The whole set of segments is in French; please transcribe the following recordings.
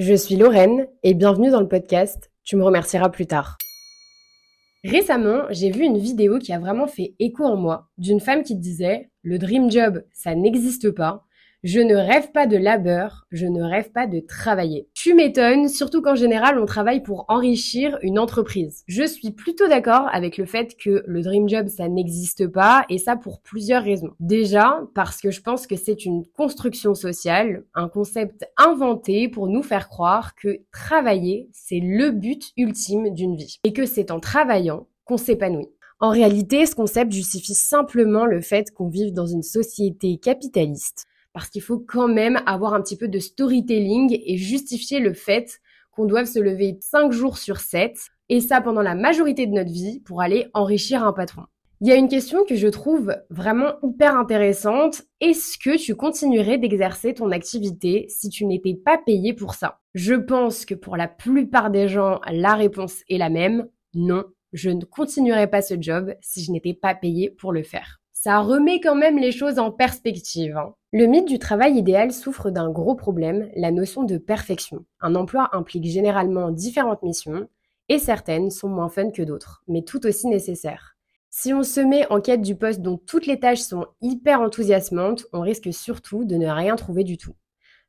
Je suis Lorraine et bienvenue dans le podcast Tu me remercieras plus tard. Récemment, j'ai vu une vidéo qui a vraiment fait écho en moi d'une femme qui disait Le dream job, ça n'existe pas. Je ne rêve pas de labeur, je ne rêve pas de travailler. Tu m'étonnes, surtout qu'en général on travaille pour enrichir une entreprise. Je suis plutôt d'accord avec le fait que le dream job ça n'existe pas et ça pour plusieurs raisons. Déjà parce que je pense que c'est une construction sociale, un concept inventé pour nous faire croire que travailler c'est le but ultime d'une vie et que c'est en travaillant qu'on s'épanouit. En réalité, ce concept justifie simplement le fait qu'on vive dans une société capitaliste parce qu'il faut quand même avoir un petit peu de storytelling et justifier le fait qu'on doive se lever 5 jours sur 7, et ça pendant la majorité de notre vie, pour aller enrichir un patron. Il y a une question que je trouve vraiment hyper intéressante. Est-ce que tu continuerais d'exercer ton activité si tu n'étais pas payé pour ça? Je pense que pour la plupart des gens, la réponse est la même. Non, je ne continuerai pas ce job si je n'étais pas payé pour le faire ça remet quand même les choses en perspective. Hein. Le mythe du travail idéal souffre d'un gros problème, la notion de perfection. Un emploi implique généralement différentes missions, et certaines sont moins fun que d'autres, mais tout aussi nécessaires. Si on se met en quête du poste dont toutes les tâches sont hyper enthousiasmantes, on risque surtout de ne rien trouver du tout.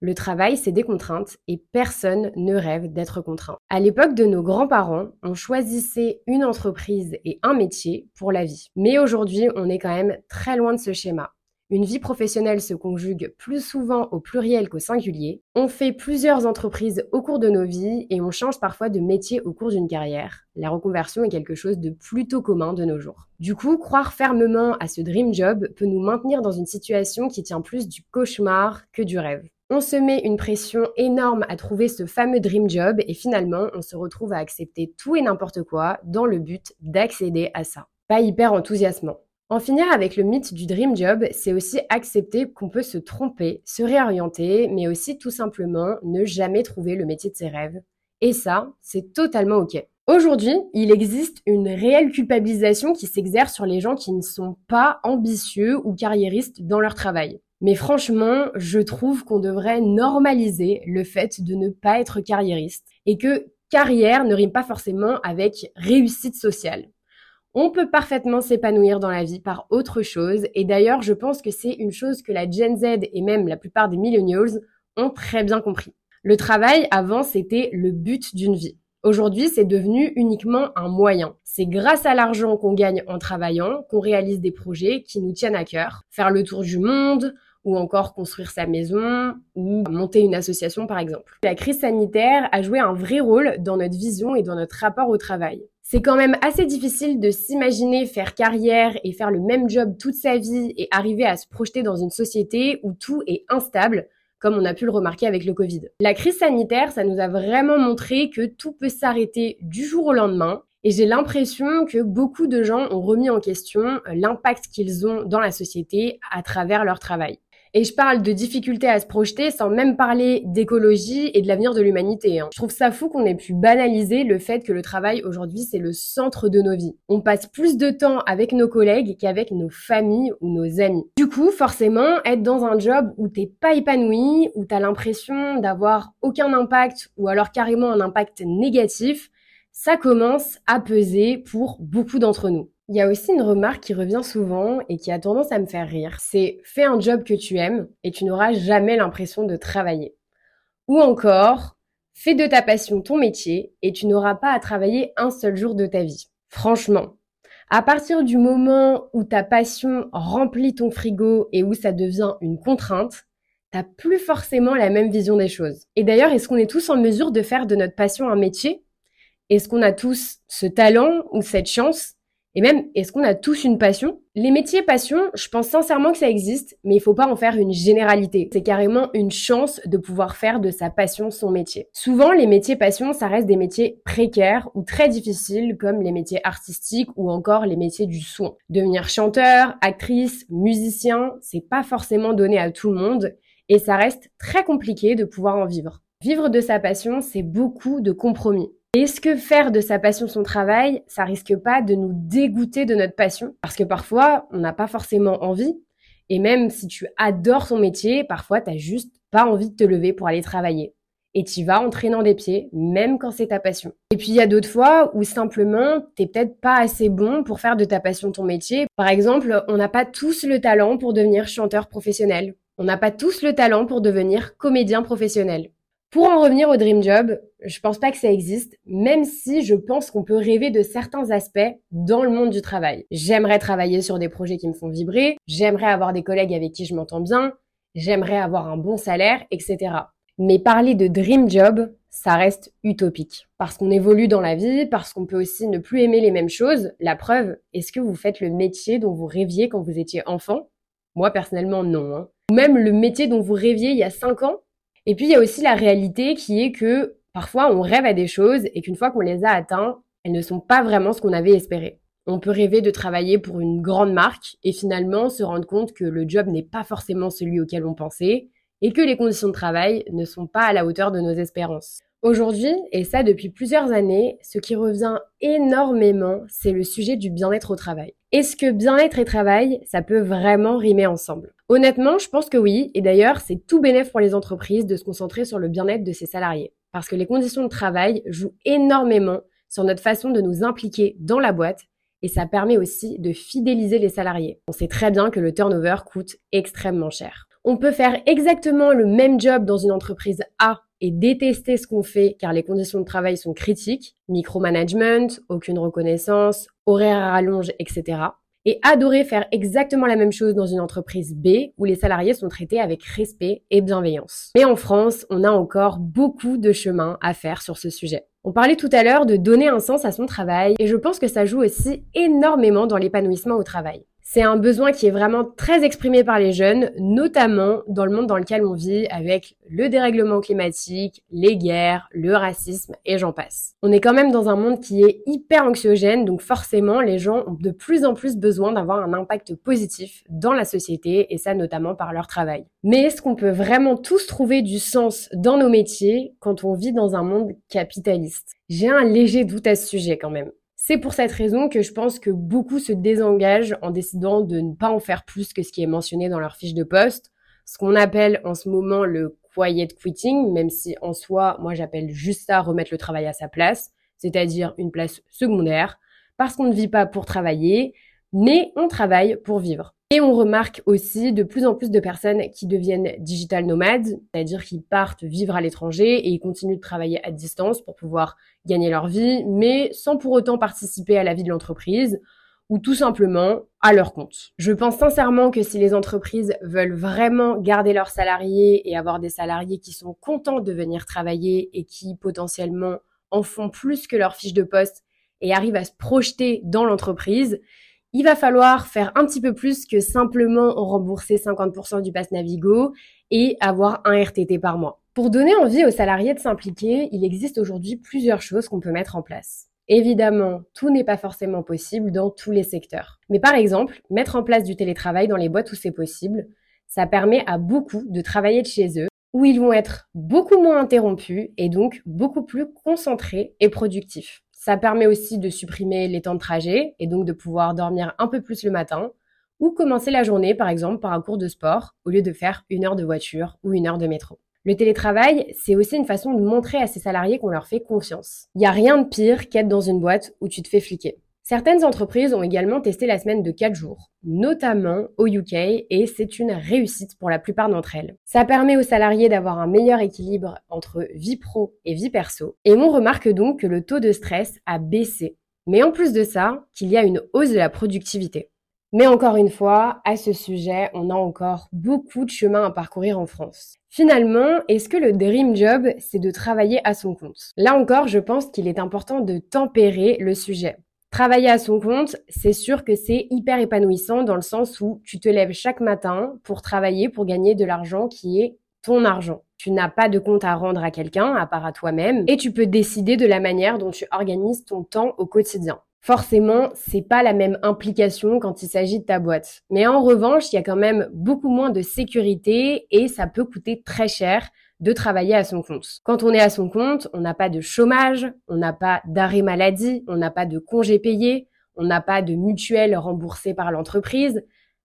Le travail, c'est des contraintes et personne ne rêve d'être contraint. À l'époque de nos grands-parents, on choisissait une entreprise et un métier pour la vie. Mais aujourd'hui, on est quand même très loin de ce schéma. Une vie professionnelle se conjugue plus souvent au pluriel qu'au singulier. On fait plusieurs entreprises au cours de nos vies et on change parfois de métier au cours d'une carrière. La reconversion est quelque chose de plutôt commun de nos jours. Du coup, croire fermement à ce dream job peut nous maintenir dans une situation qui tient plus du cauchemar que du rêve. On se met une pression énorme à trouver ce fameux dream job et finalement on se retrouve à accepter tout et n'importe quoi dans le but d'accéder à ça. Pas hyper enthousiasmant. En finir avec le mythe du dream job, c'est aussi accepter qu'on peut se tromper, se réorienter, mais aussi tout simplement ne jamais trouver le métier de ses rêves. Et ça, c'est totalement ok. Aujourd'hui, il existe une réelle culpabilisation qui s'exerce sur les gens qui ne sont pas ambitieux ou carriéristes dans leur travail. Mais franchement, je trouve qu'on devrait normaliser le fait de ne pas être carriériste et que carrière ne rime pas forcément avec réussite sociale. On peut parfaitement s'épanouir dans la vie par autre chose et d'ailleurs je pense que c'est une chose que la Gen Z et même la plupart des millennials ont très bien compris. Le travail avant c'était le but d'une vie. Aujourd'hui, c'est devenu uniquement un moyen. C'est grâce à l'argent qu'on gagne en travaillant qu'on réalise des projets qui nous tiennent à cœur. Faire le tour du monde, ou encore construire sa maison ou monter une association par exemple. La crise sanitaire a joué un vrai rôle dans notre vision et dans notre rapport au travail. C'est quand même assez difficile de s'imaginer faire carrière et faire le même job toute sa vie et arriver à se projeter dans une société où tout est instable, comme on a pu le remarquer avec le Covid. La crise sanitaire, ça nous a vraiment montré que tout peut s'arrêter du jour au lendemain. Et j'ai l'impression que beaucoup de gens ont remis en question l'impact qu'ils ont dans la société à travers leur travail. Et je parle de difficultés à se projeter sans même parler d'écologie et de l'avenir de l'humanité. Hein. Je trouve ça fou qu'on ait pu banaliser le fait que le travail aujourd'hui c'est le centre de nos vies. On passe plus de temps avec nos collègues qu'avec nos familles ou nos amis. Du coup, forcément, être dans un job où t'es pas épanoui, où t'as l'impression d'avoir aucun impact ou alors carrément un impact négatif, ça commence à peser pour beaucoup d'entre nous. Il y a aussi une remarque qui revient souvent et qui a tendance à me faire rire. C'est fais un job que tu aimes et tu n'auras jamais l'impression de travailler. Ou encore, fais de ta passion ton métier et tu n'auras pas à travailler un seul jour de ta vie. Franchement, à partir du moment où ta passion remplit ton frigo et où ça devient une contrainte, t'as plus forcément la même vision des choses. Et d'ailleurs, est-ce qu'on est tous en mesure de faire de notre passion un métier? Est-ce qu'on a tous ce talent ou cette chance? Et même, est-ce qu'on a tous une passion? Les métiers passion, je pense sincèrement que ça existe, mais il faut pas en faire une généralité. C'est carrément une chance de pouvoir faire de sa passion son métier. Souvent, les métiers passion, ça reste des métiers précaires ou très difficiles, comme les métiers artistiques ou encore les métiers du son. Devenir chanteur, actrice, musicien, c'est pas forcément donné à tout le monde, et ça reste très compliqué de pouvoir en vivre. Vivre de sa passion, c'est beaucoup de compromis. Est-ce que faire de sa passion son travail, ça risque pas de nous dégoûter de notre passion? Parce que parfois, on n'a pas forcément envie. Et même si tu adores ton métier, parfois, tu n'as juste pas envie de te lever pour aller travailler. et tu vas en traînant des pieds, même quand c'est ta passion. Et puis il y a d'autres fois où simplement t'es peut-être pas assez bon pour faire de ta passion ton métier. Par exemple, on n'a pas tous le talent pour devenir chanteur professionnel. On n'a pas tous le talent pour devenir comédien professionnel. Pour en revenir au dream job, je pense pas que ça existe, même si je pense qu'on peut rêver de certains aspects dans le monde du travail. J'aimerais travailler sur des projets qui me font vibrer, j'aimerais avoir des collègues avec qui je m'entends bien, j'aimerais avoir un bon salaire, etc. Mais parler de dream job, ça reste utopique. Parce qu'on évolue dans la vie, parce qu'on peut aussi ne plus aimer les mêmes choses. La preuve, est-ce que vous faites le métier dont vous rêviez quand vous étiez enfant? Moi, personnellement, non. Hein. Même le métier dont vous rêviez il y a 5 ans Et puis, il y a aussi la réalité qui est que parfois, on rêve à des choses et qu'une fois qu'on les a atteints, elles ne sont pas vraiment ce qu'on avait espéré. On peut rêver de travailler pour une grande marque et finalement se rendre compte que le job n'est pas forcément celui auquel on pensait et que les conditions de travail ne sont pas à la hauteur de nos espérances. Aujourd'hui, et ça depuis plusieurs années, ce qui revient énormément, c'est le sujet du bien-être au travail. Est-ce que bien-être et travail, ça peut vraiment rimer ensemble? Honnêtement, je pense que oui, et d'ailleurs, c'est tout bénéf pour les entreprises de se concentrer sur le bien-être de ses salariés, parce que les conditions de travail jouent énormément sur notre façon de nous impliquer dans la boîte, et ça permet aussi de fidéliser les salariés. On sait très bien que le turnover coûte extrêmement cher. On peut faire exactement le même job dans une entreprise A et détester ce qu'on fait car les conditions de travail sont critiques, micromanagement, aucune reconnaissance, horaire à rallonge, etc. Et adorer faire exactement la même chose dans une entreprise B où les salariés sont traités avec respect et bienveillance. Mais en France, on a encore beaucoup de chemin à faire sur ce sujet. On parlait tout à l'heure de donner un sens à son travail et je pense que ça joue aussi énormément dans l'épanouissement au travail. C'est un besoin qui est vraiment très exprimé par les jeunes, notamment dans le monde dans lequel on vit avec le dérèglement climatique, les guerres, le racisme et j'en passe. On est quand même dans un monde qui est hyper anxiogène, donc forcément les gens ont de plus en plus besoin d'avoir un impact positif dans la société et ça notamment par leur travail. Mais est-ce qu'on peut vraiment tous trouver du sens dans nos métiers quand on vit dans un monde capitaliste? J'ai un léger doute à ce sujet quand même. C'est pour cette raison que je pense que beaucoup se désengagent en décidant de ne pas en faire plus que ce qui est mentionné dans leur fiche de poste, ce qu'on appelle en ce moment le quiet quitting, même si en soi, moi j'appelle juste ça remettre le travail à sa place, c'est-à-dire une place secondaire, parce qu'on ne vit pas pour travailler, mais on travaille pour vivre. Et on remarque aussi de plus en plus de personnes qui deviennent digital nomades, c'est-à-dire qui partent vivre à l'étranger et ils continuent de travailler à distance pour pouvoir gagner leur vie, mais sans pour autant participer à la vie de l'entreprise ou tout simplement à leur compte. Je pense sincèrement que si les entreprises veulent vraiment garder leurs salariés et avoir des salariés qui sont contents de venir travailler et qui potentiellement en font plus que leur fiche de poste et arrivent à se projeter dans l'entreprise, il va falloir faire un petit peu plus que simplement rembourser 50% du pass Navigo et avoir un RTT par mois. Pour donner envie aux salariés de s'impliquer, il existe aujourd'hui plusieurs choses qu'on peut mettre en place. Évidemment, tout n'est pas forcément possible dans tous les secteurs. Mais par exemple, mettre en place du télétravail dans les boîtes où c'est possible, ça permet à beaucoup de travailler de chez eux, où ils vont être beaucoup moins interrompus et donc beaucoup plus concentrés et productifs. Ça permet aussi de supprimer les temps de trajet et donc de pouvoir dormir un peu plus le matin ou commencer la journée par exemple par un cours de sport au lieu de faire une heure de voiture ou une heure de métro. Le télétravail, c'est aussi une façon de montrer à ses salariés qu'on leur fait confiance. Il n'y a rien de pire qu'être dans une boîte où tu te fais fliquer. Certaines entreprises ont également testé la semaine de 4 jours, notamment au UK, et c'est une réussite pour la plupart d'entre elles. Ça permet aux salariés d'avoir un meilleur équilibre entre vie pro et vie perso, et on remarque donc que le taux de stress a baissé. Mais en plus de ça, qu'il y a une hausse de la productivité. Mais encore une fois, à ce sujet, on a encore beaucoup de chemin à parcourir en France. Finalement, est-ce que le dream job, c'est de travailler à son compte? Là encore, je pense qu'il est important de tempérer le sujet. Travailler à son compte, c'est sûr que c'est hyper épanouissant dans le sens où tu te lèves chaque matin pour travailler, pour gagner de l'argent qui est ton argent. Tu n'as pas de compte à rendre à quelqu'un, à part à toi-même, et tu peux décider de la manière dont tu organises ton temps au quotidien. Forcément, c'est pas la même implication quand il s'agit de ta boîte. Mais en revanche, il y a quand même beaucoup moins de sécurité et ça peut coûter très cher de travailler à son compte. Quand on est à son compte, on n'a pas de chômage, on n'a pas d'arrêt maladie, on n'a pas de congé payé, on n'a pas de mutuelle remboursée par l'entreprise.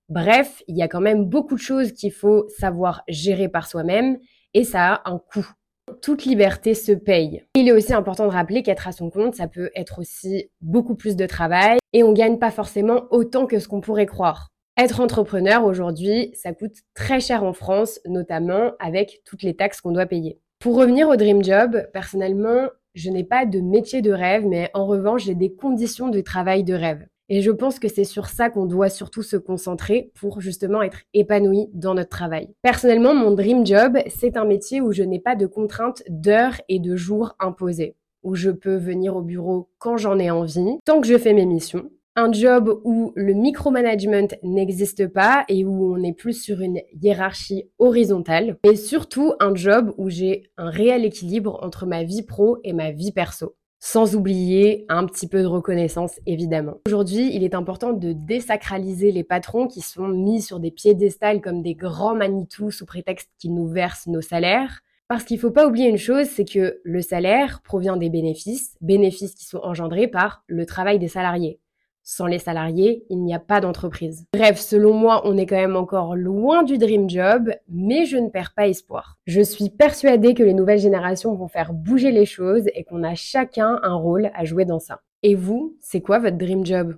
Bref, il y a quand même beaucoup de choses qu'il faut savoir gérer par soi-même et ça a un coût. toute liberté se paye. Il est aussi important de rappeler qu'être à son compte, ça peut être aussi beaucoup plus de travail et on gagne pas forcément autant que ce qu'on pourrait croire. Être entrepreneur aujourd'hui, ça coûte très cher en France, notamment avec toutes les taxes qu'on doit payer. Pour revenir au Dream Job, personnellement, je n'ai pas de métier de rêve, mais en revanche, j'ai des conditions de travail de rêve. Et je pense que c'est sur ça qu'on doit surtout se concentrer pour justement être épanoui dans notre travail. Personnellement, mon dream job, c'est un métier où je n'ai pas de contraintes d'heures et de jours imposées, où je peux venir au bureau quand j'en ai envie, tant que je fais mes missions, un job où le micromanagement n'existe pas et où on est plus sur une hiérarchie horizontale. Et surtout un job où j'ai un réel équilibre entre ma vie pro et ma vie perso. Sans oublier un petit peu de reconnaissance, évidemment. Aujourd'hui, il est important de désacraliser les patrons qui sont mis sur des piédestals comme des grands Manitou sous prétexte qu'ils nous versent nos salaires. Parce qu'il ne faut pas oublier une chose, c'est que le salaire provient des bénéfices, bénéfices qui sont engendrés par le travail des salariés. Sans les salariés, il n'y a pas d'entreprise. Bref, selon moi, on est quand même encore loin du dream job, mais je ne perds pas espoir. Je suis persuadée que les nouvelles générations vont faire bouger les choses et qu'on a chacun un rôle à jouer dans ça. Et vous, c'est quoi votre dream job?